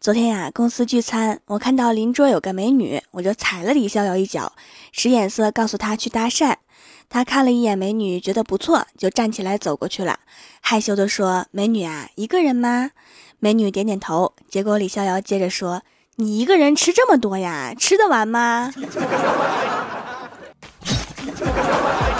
昨天呀，公司聚餐，我看到邻桌有个美女，我就踩了李逍遥一脚，使眼色告诉他去搭讪。他看了一眼美女，觉得不错，就站起来走过去了，害羞的说：“美女啊，一个人吗？”美女点点头。结果李逍遥接着说：“你一个人吃这么多呀，吃得完吗？”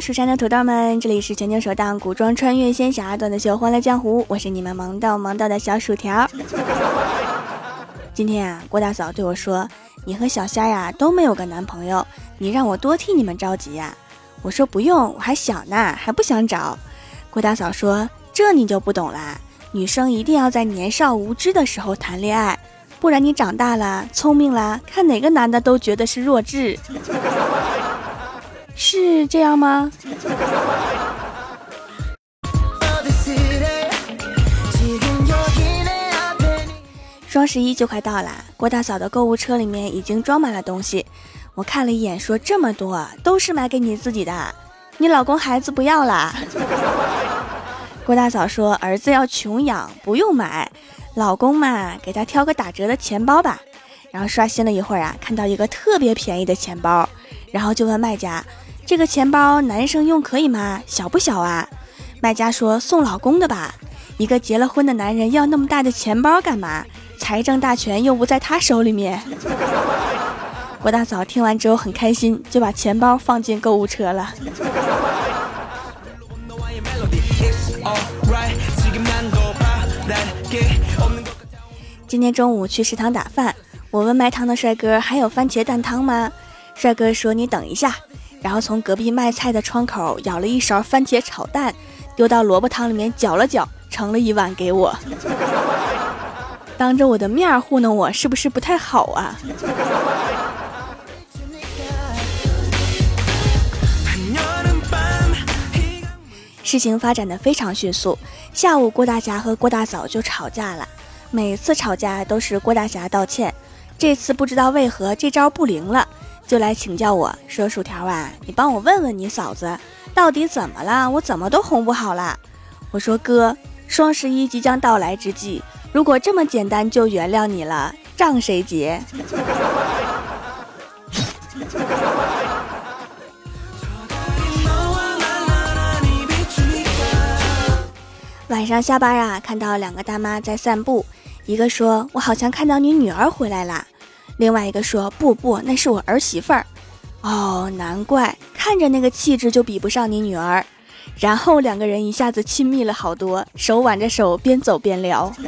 蜀山的土豆们，这里是全球首档古装穿越仙侠段子秀《欢乐江湖》，我是你们萌到萌到的小薯条。今天啊，郭大嫂对我说：“你和小虾呀都没有个男朋友，你让我多替你们着急呀。”我说：“不用，我还小呢，还不想找。”郭大嫂说：“这你就不懂啦，女生一定要在年少无知的时候谈恋爱，不然你长大了聪明了，看哪个男的都觉得是弱智。”是这样吗？双十一就快到了，郭大嫂的购物车里面已经装满了东西。我看了一眼，说这么多都是买给你自己的，你老公孩子不要啦。郭大嫂说儿子要穷养，不用买，老公嘛，给他挑个打折的钱包吧。然后刷新了一会儿啊，看到一个特别便宜的钱包，然后就问卖家。这个钱包男生用可以吗？小不小啊？卖家说送老公的吧。一个结了婚的男人要那么大的钱包干嘛？财政大权又不在他手里面。郭大嫂听完之后很开心，就把钱包放进购物车了。今天中午去食堂打饭，我问卖汤的帅哥还有番茄蛋汤吗？帅哥说你等一下。然后从隔壁卖菜的窗口舀了一勺番茄炒蛋，丢到萝卜汤里面搅了搅，盛了一碗给我。当着我的面糊弄我，是不是不太好啊？事情发展的非常迅速，下午郭大侠和郭大嫂就吵架了。每次吵架都是郭大侠道歉，这次不知道为何这招不灵了。就来请教我说：“薯条啊，你帮我问问你嫂子，到底怎么了？我怎么都哄不好了。”我说：“哥，双十一即将到来之际，如果这么简单就原谅你了，账谁结？” 晚上下班啊，看到两个大妈在散步，一个说：“我好像看到你女儿回来了。”另外一个说不不，那是我儿媳妇儿。哦，难怪看着那个气质就比不上你女儿。然后两个人一下子亲密了好多，手挽着手边走边聊。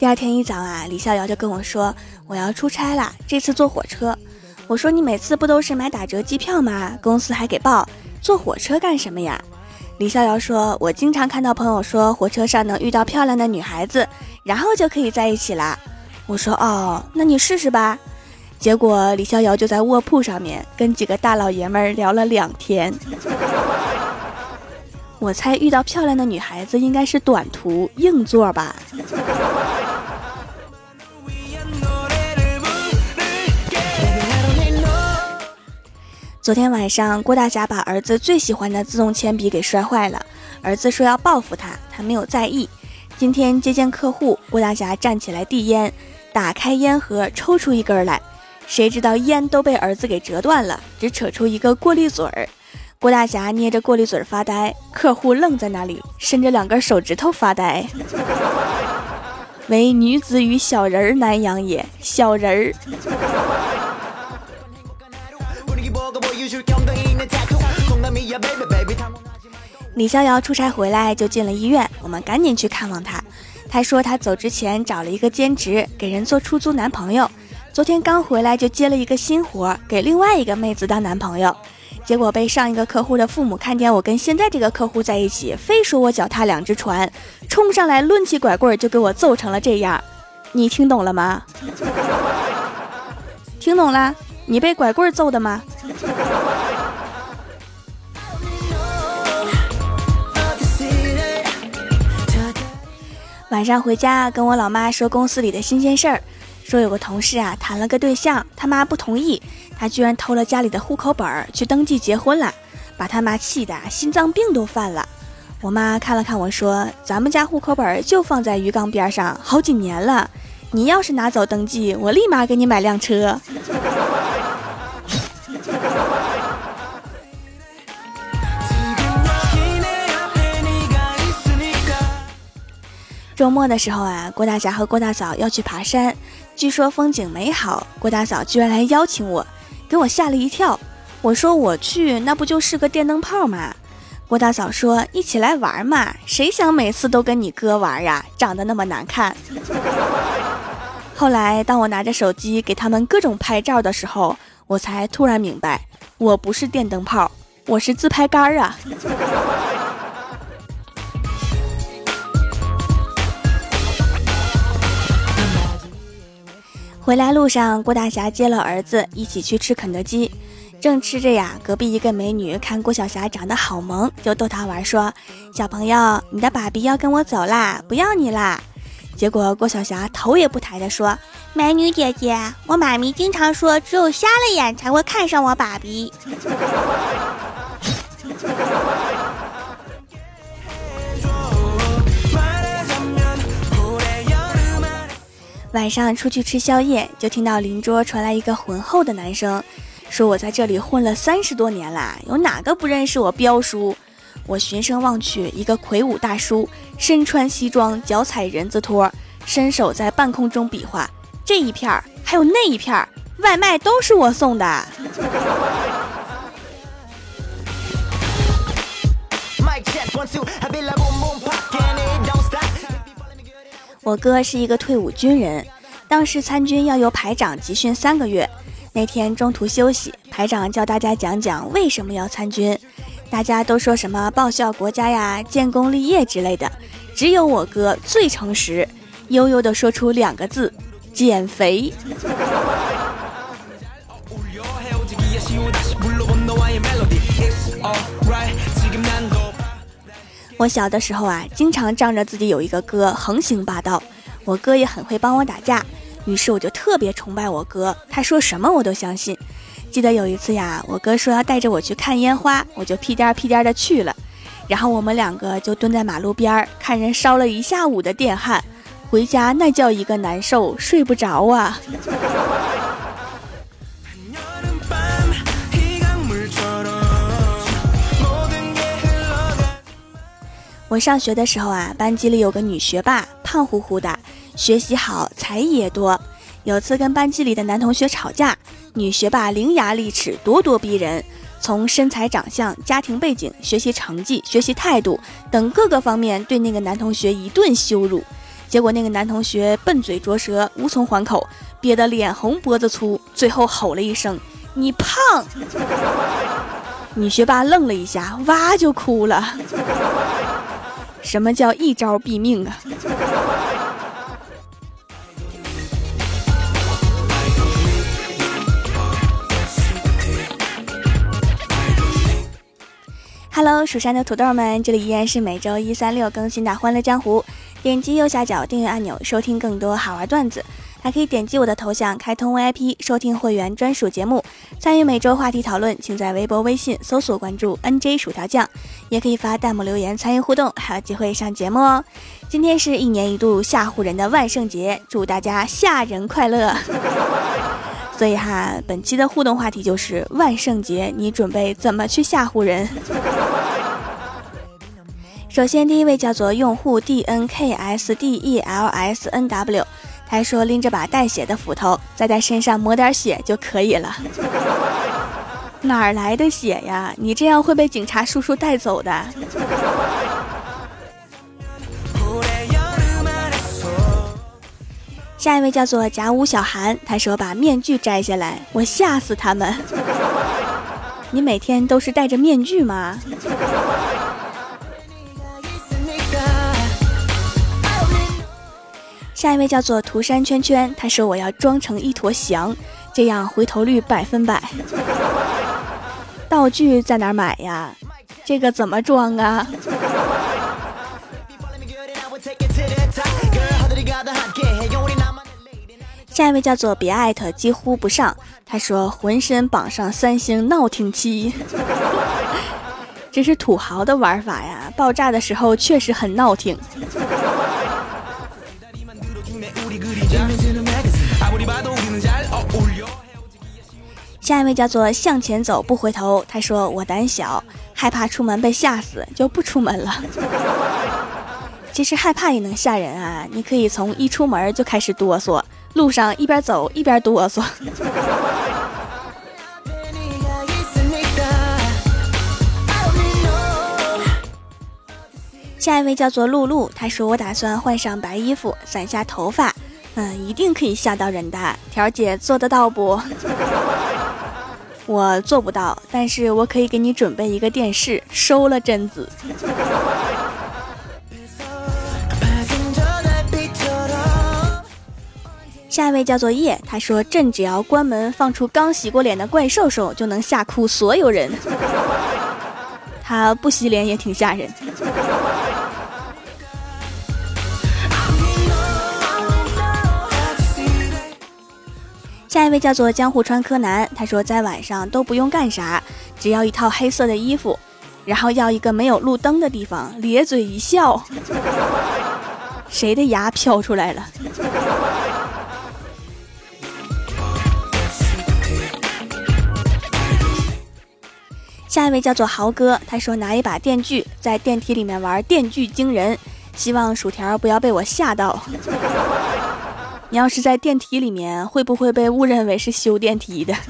第二天一早啊，李逍遥就跟我说我要出差了，这次坐火车。我说你每次不都是买打折机票吗？公司还给报，坐火车干什么呀？李逍遥说：“我经常看到朋友说火车上能遇到漂亮的女孩子，然后就可以在一起了。”我说：“哦，那你试试吧。”结果李逍遥就在卧铺上面跟几个大老爷们儿聊了两天。我猜遇到漂亮的女孩子应该是短途硬座吧。昨天晚上，郭大侠把儿子最喜欢的自动铅笔给摔坏了。儿子说要报复他，他没有在意。今天接见客户，郭大侠站起来递烟，打开烟盒抽出一根来，谁知道烟都被儿子给折断了，只扯出一个过滤嘴儿。郭大侠捏着过滤嘴发呆，客户愣在那里，伸着两根手指头发呆。唯女子与小人难养也，小人儿。李逍遥出差回来就进了医院，我们赶紧去看望他。他说他走之前找了一个兼职，给人做出租男朋友。昨天刚回来就接了一个新活，给另外一个妹子当男朋友。结果被上一个客户的父母看见我跟现在这个客户在一起，非说我脚踏两只船，冲上来抡起拐棍就给我揍成了这样。你听懂了吗？听懂了？你被拐棍揍的吗？晚上回家跟我老妈说公司里的新鲜事儿，说有个同事啊谈了个对象，他妈不同意，他居然偷了家里的户口本儿去登记结婚了，把他妈气的心脏病都犯了。我妈看了看我说：“咱们家户口本就放在鱼缸边上好几年了，你要是拿走登记，我立马给你买辆车。”周末的时候啊，郭大侠和郭大嫂要去爬山，据说风景美好。郭大嫂居然来邀请我，给我吓了一跳。我说我去，那不就是个电灯泡吗？郭大嫂说一起来玩嘛，谁想每次都跟你哥玩呀？长得那么难看。后来当我拿着手机给他们各种拍照的时候，我才突然明白，我不是电灯泡，我是自拍杆啊。回来路上，郭大侠接了儿子一起去吃肯德基，正吃着呀，隔壁一个美女看郭晓霞长得好萌，就逗他玩说：“小朋友，你的爸比要跟我走啦，不要你啦。”结果郭晓霞头也不抬的说：“美女姐姐，我妈咪经常说，只有瞎了眼才会看上我爸比。” 晚上出去吃宵夜，就听到邻桌传来一个浑厚的男声，说：“我在这里混了三十多年啦，有哪个不认识我彪叔？”我循声望去，一个魁梧大叔，身穿西装，脚踩人字拖，伸手在半空中比划：“这一片儿，还有那一片儿，外卖都是我送的。” Mike check, one, two, 我哥是一个退伍军人，当时参军要由排长集训三个月。那天中途休息，排长教大家讲讲为什么要参军。大家都说什么报效国家呀、建功立业之类的，只有我哥最诚实，悠悠地说出两个字：减肥。我小的时候啊，经常仗着自己有一个哥横行霸道，我哥也很会帮我打架，于是我就特别崇拜我哥，他说什么我都相信。记得有一次呀，我哥说要带着我去看烟花，我就屁颠屁颠的去了，然后我们两个就蹲在马路边儿看人烧了一下午的电焊，回家那叫一个难受，睡不着啊。我上学的时候啊，班级里有个女学霸，胖乎乎的，学习好，才艺也多。有次跟班级里的男同学吵架，女学霸伶牙俐齿，咄咄逼人，从身材、长相、家庭背景、学习成绩、学习态度等各个方面对那个男同学一顿羞辱。结果那个男同学笨嘴拙舌，无从还口，憋得脸红脖子粗，最后吼了一声：“你胖！” 女学霸愣了一下，哇就哭了。什么叫一招毙命啊？？Hello，蜀山的土豆们，这里依然是每周一、三、六更新的《欢乐江湖》。点击右下角订阅按钮，收听更多好玩段子。还可以点击我的头像开通 VIP 收听会员专属节目，参与每周话题讨论，请在微博、微信搜索关注 NJ 薯条酱，也可以发弹幕留言参与互动，还有机会上节目哦。今天是一年一度吓唬人的万圣节，祝大家吓人快乐。所以哈，本期的互动话题就是万圣节，你准备怎么去吓唬人？首先，第一位叫做用户 DNKSDELSNW。他说拎着把带血的斧头，再在身上抹点血就可以了。哪来的血呀？你这样会被警察叔叔带走的。下一位叫做甲午小寒，他说把面具摘下来，我吓死他们。你每天都是戴着面具吗？下一位叫做涂山圈圈，他说我要装成一坨翔，这样回头率百分百。道具在哪买呀？这个怎么装啊？下一位叫做别艾特几乎不上，他说浑身绑上三星闹挺器，这是土豪的玩法呀！爆炸的时候确实很闹挺。下一位叫做向前走不回头，他说我胆小，害怕出门被吓死，就不出门了。其实害怕也能吓人啊！你可以从一出门就开始哆嗦，路上一边走一边哆嗦。下一位叫做露露，她说我打算换上白衣服，散下头发，嗯，一定可以吓到人的。条姐做得到不？我做不到，但是我可以给你准备一个电视，收了贞子。下一位叫做叶，他说朕只要关门放出刚洗过脸的怪兽兽，就能吓哭所有人。他不洗脸也挺吓人。下一位叫做江户川柯南，他说在晚上都不用干啥，只要一套黑色的衣服，然后要一个没有路灯的地方，咧嘴一笑，谁的牙飘出来了？下一位叫做豪哥，他说拿一把电锯在电梯里面玩电锯惊人，希望薯条不要被我吓到。你要是在电梯里面，会不会被误认为是修电梯的？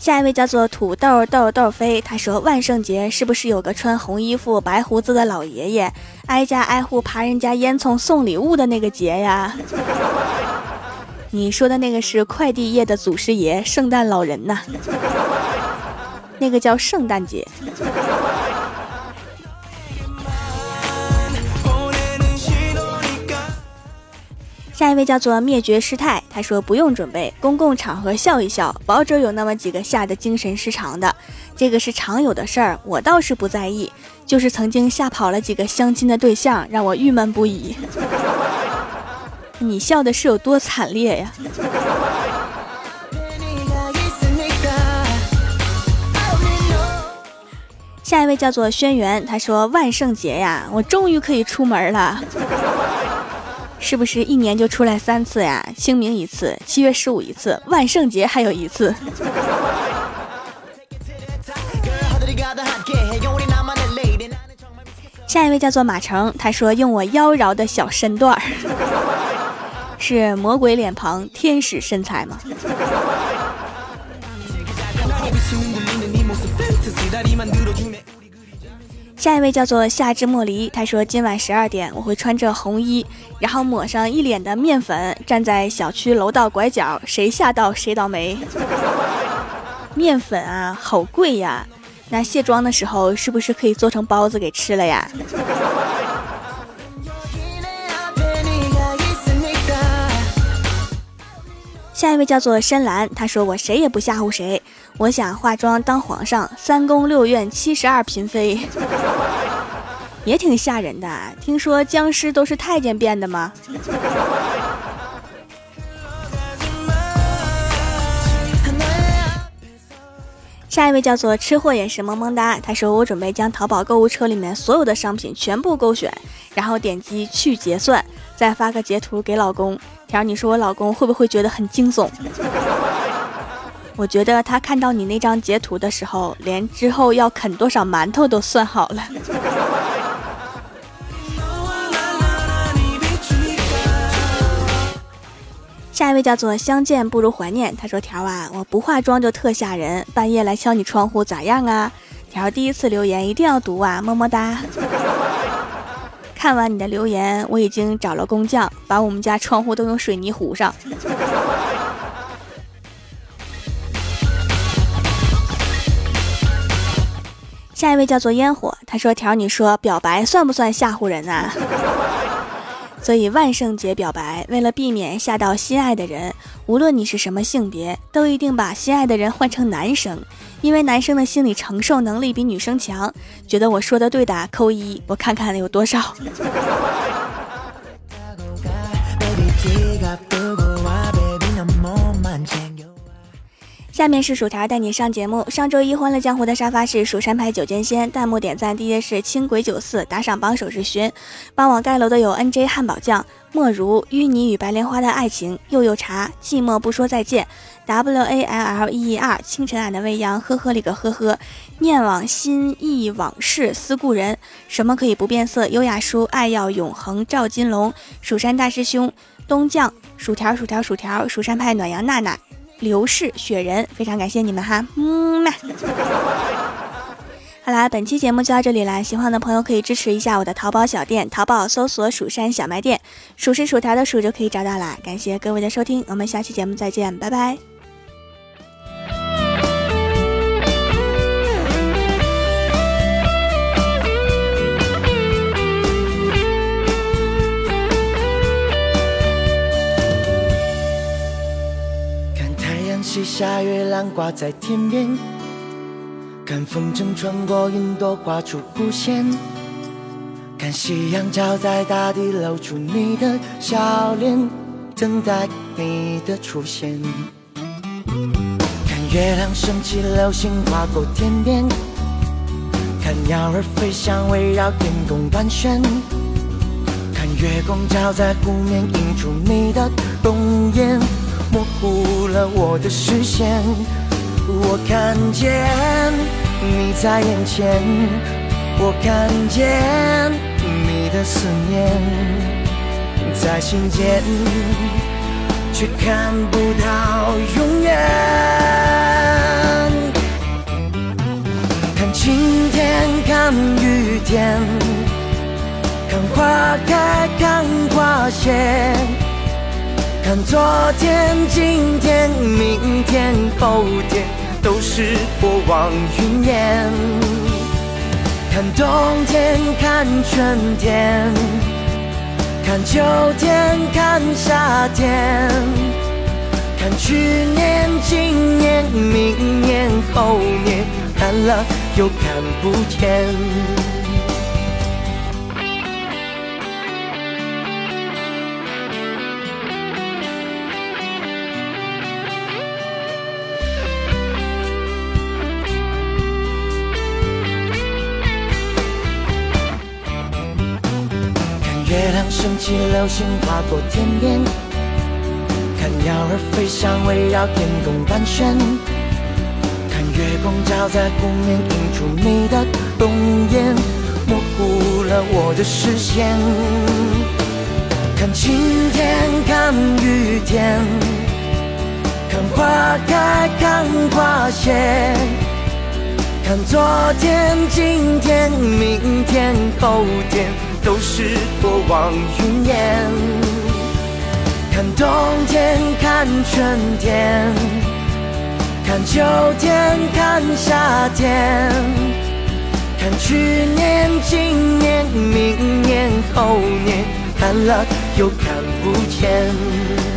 下一位叫做土豆豆豆飞，他说万圣节是不是有个穿红衣服、白胡子的老爷爷，挨家挨户爬人家烟囱送礼物的那个节呀？你说的那个是快递业的祖师爷，圣诞老人呐，那个叫圣诞节。下一位叫做灭绝师太，他说不用准备，公共场合笑一笑，保准有那么几个吓得精神失常的，这个是常有的事儿，我倒是不在意，就是曾经吓跑了几个相亲的对象，让我郁闷不已。你笑的是有多惨烈呀？下一位叫做轩辕，他说万圣节呀，我终于可以出门了。是不是一年就出来三次呀？清明一次，七月十五一次，万圣节还有一次。下一位叫做马成，他说用我妖娆的小身段儿，是魔鬼脸庞，天使身材吗？下一位叫做夏之莫离，他说今晚十二点我会穿着红衣，然后抹上一脸的面粉，站在小区楼道拐角，谁吓到谁倒霉。面粉啊，好贵呀！那卸妆的时候是不是可以做成包子给吃了呀？下一位叫做深蓝，他说我谁也不吓唬谁，我想化妆当皇上，三宫六院七十二嫔妃，也挺吓人的。听说僵尸都是太监变的吗？下一位叫做吃货也是萌萌哒，他说我准备将淘宝购物车里面所有的商品全部勾选，然后点击去结算，再发个截图给老公。条，你说我老公会不会觉得很惊悚？我觉得他看到你那张截图的时候，连之后要啃多少馒头都算好了。下一位叫做相见不如怀念，他说：“条啊，我不化妆就特吓人，半夜来敲你窗户咋样啊？”条第一次留言一定要读啊，么么哒。看完你的留言，我已经找了工匠，把我们家窗户都用水泥糊上。下一位叫做烟火，他说：“条，你说表白算不算吓唬人啊？所以万圣节表白，为了避免吓到心爱的人，无论你是什么性别，都一定把心爱的人换成男生，因为男生的心理承受能力比女生强。觉得我说的对的扣一，我看看有多少。下面是薯条带你上节目。上周一欢乐江湖的沙发是蜀山派九剑仙，弹幕点赞第一是轻轨九四，打赏帮手是寻，帮我盖楼的有 N J 汉堡酱、莫如、淤泥与白莲花的爱情、又又茶、寂寞不说再见、W A L L E E R、清晨俺的未央、呵呵里个呵呵、念往心忆往事思故人、什么可以不变色、优雅书、爱要永恒、赵金龙、蜀山大师兄、东将、薯条薯条薯条、蜀山派暖阳娜娜。刘氏雪人，非常感谢你们哈，嗯嘛。好啦，本期节目就到这里啦，喜欢的朋友可以支持一下我的淘宝小店，淘宝搜索“蜀山小卖店”，数是薯条的数就可以找到啦。感谢各位的收听，我们下期节目再见，拜拜。西下，月亮挂在天边，看风筝穿过云朵画出弧线，看夕阳照在大地露出你的笑脸，等待你的出现。看月亮升起，流星划过天边，看鸟儿飞翔围绕天空盘旋，看月光照在湖面映出你的容颜。模糊了我的视线，我看见你在眼前，我看见你的思念在心间，却看不到永远。看晴天，看雨天，看花开，看花谢。看昨天、今天、明天、后天，都是过往云烟。看冬天，看春天，看秋天，看夏天，看去年、今年、明年、后年，看了又看不见。升起，流星划过天边，看鸟儿飞翔，围绕天空盘旋，看月光照在湖面，映出你的容颜，模糊了我的视线。看晴天，看雨天，看花开，看花谢，看昨天，今天，明天，后天。都是过往云烟，看冬天，看春天，看秋天，看夏天，看去年、今年、明年、后年，看了又看不见。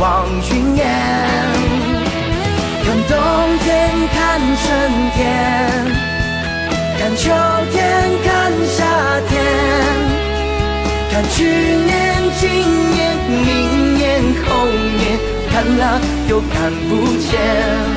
望云烟。看冬天看春天，看秋天看夏天，看去年今年明年后年。看了又看不见。